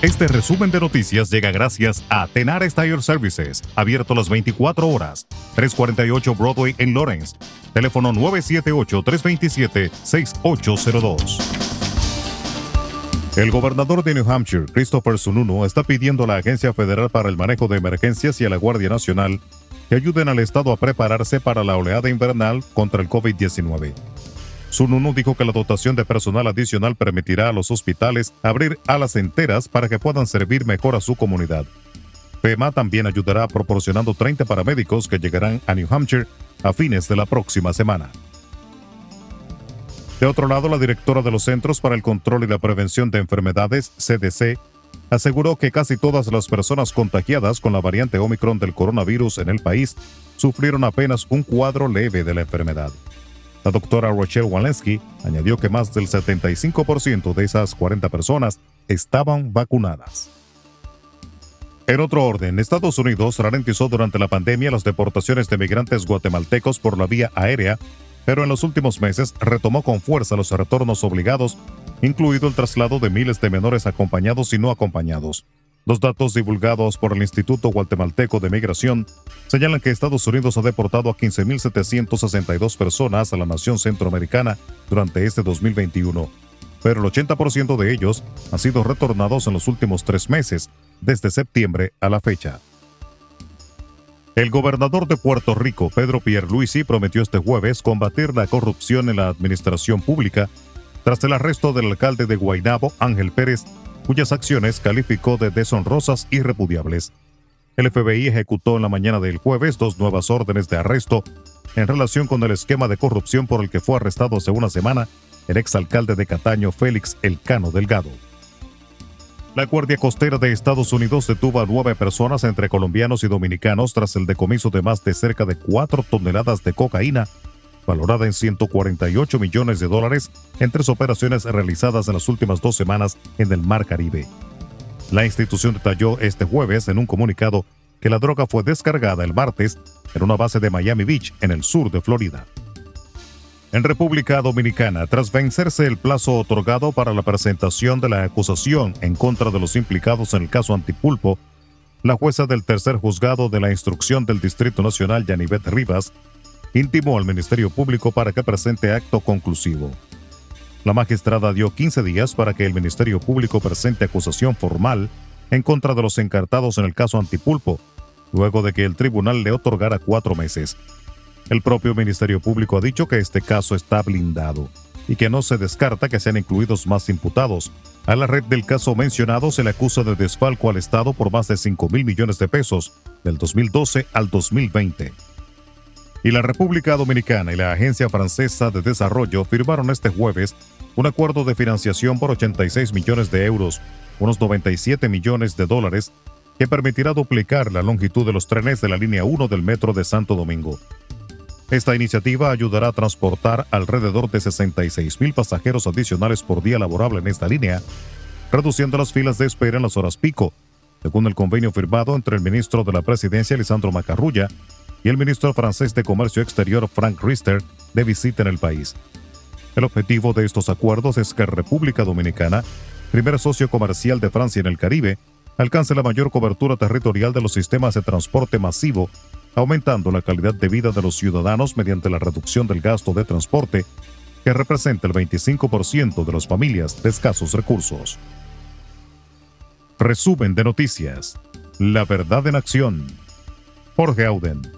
Este resumen de noticias llega gracias a Tenar Tire Services, abierto las 24 horas, 348 Broadway en Lawrence. Teléfono 978-327-6802. El gobernador de New Hampshire, Christopher Sununu, está pidiendo a la Agencia Federal para el Manejo de Emergencias y a la Guardia Nacional que ayuden al Estado a prepararse para la oleada invernal contra el COVID-19. Sununu dijo que la dotación de personal adicional permitirá a los hospitales abrir alas enteras para que puedan servir mejor a su comunidad. FEMA también ayudará proporcionando 30 paramédicos que llegarán a New Hampshire a fines de la próxima semana. De otro lado, la directora de los Centros para el Control y la Prevención de Enfermedades, CDC, aseguró que casi todas las personas contagiadas con la variante Omicron del coronavirus en el país sufrieron apenas un cuadro leve de la enfermedad. La doctora Rochelle Walensky añadió que más del 75% de esas 40 personas estaban vacunadas. En otro orden, Estados Unidos ralentizó durante la pandemia las deportaciones de migrantes guatemaltecos por la vía aérea, pero en los últimos meses retomó con fuerza los retornos obligados, incluido el traslado de miles de menores acompañados y no acompañados. Los datos divulgados por el Instituto Guatemalteco de Migración señalan que Estados Unidos ha deportado a 15.762 personas a la nación centroamericana durante este 2021, pero el 80% de ellos han sido retornados en los últimos tres meses, desde septiembre a la fecha. El gobernador de Puerto Rico, Pedro Pierluisi, prometió este jueves combatir la corrupción en la administración pública tras el arresto del alcalde de Guaynabo, Ángel Pérez, cuyas acciones calificó de deshonrosas y repudiables. El FBI ejecutó en la mañana del jueves dos nuevas órdenes de arresto en relación con el esquema de corrupción por el que fue arrestado hace una semana el exalcalde de Cataño Félix Elcano Delgado. La Guardia Costera de Estados Unidos detuvo a nueve personas entre colombianos y dominicanos tras el decomiso de más de cerca de cuatro toneladas de cocaína valorada en 148 millones de dólares en tres operaciones realizadas en las últimas dos semanas en el Mar Caribe. La institución detalló este jueves en un comunicado que la droga fue descargada el martes en una base de Miami Beach, en el sur de Florida. En República Dominicana, tras vencerse el plazo otorgado para la presentación de la acusación en contra de los implicados en el caso Antipulpo, la jueza del tercer juzgado de la instrucción del Distrito Nacional, Yanivet Rivas, intimó al Ministerio Público para que presente acto conclusivo. La magistrada dio 15 días para que el Ministerio Público presente acusación formal en contra de los encartados en el caso Antipulpo, luego de que el tribunal le otorgara cuatro meses. El propio Ministerio Público ha dicho que este caso está blindado y que no se descarta que sean incluidos más imputados. A la red del caso mencionado se le acusa de desfalco al Estado por más de 5 mil millones de pesos del 2012 al 2020 y la República Dominicana y la Agencia Francesa de Desarrollo firmaron este jueves un acuerdo de financiación por 86 millones de euros, unos 97 millones de dólares, que permitirá duplicar la longitud de los trenes de la línea 1 del metro de Santo Domingo. Esta iniciativa ayudará a transportar alrededor de 66 mil pasajeros adicionales por día laborable en esta línea, reduciendo las filas de espera en las horas pico, según el convenio firmado entre el ministro de la Presidencia, Lisandro Macarrulla, y el ministro francés de Comercio Exterior Frank Riester de visita en el país. El objetivo de estos acuerdos es que República Dominicana, primer socio comercial de Francia en el Caribe, alcance la mayor cobertura territorial de los sistemas de transporte masivo, aumentando la calidad de vida de los ciudadanos mediante la reducción del gasto de transporte, que representa el 25% de las familias de escasos recursos. Resumen de noticias. La verdad en acción. Jorge Auden.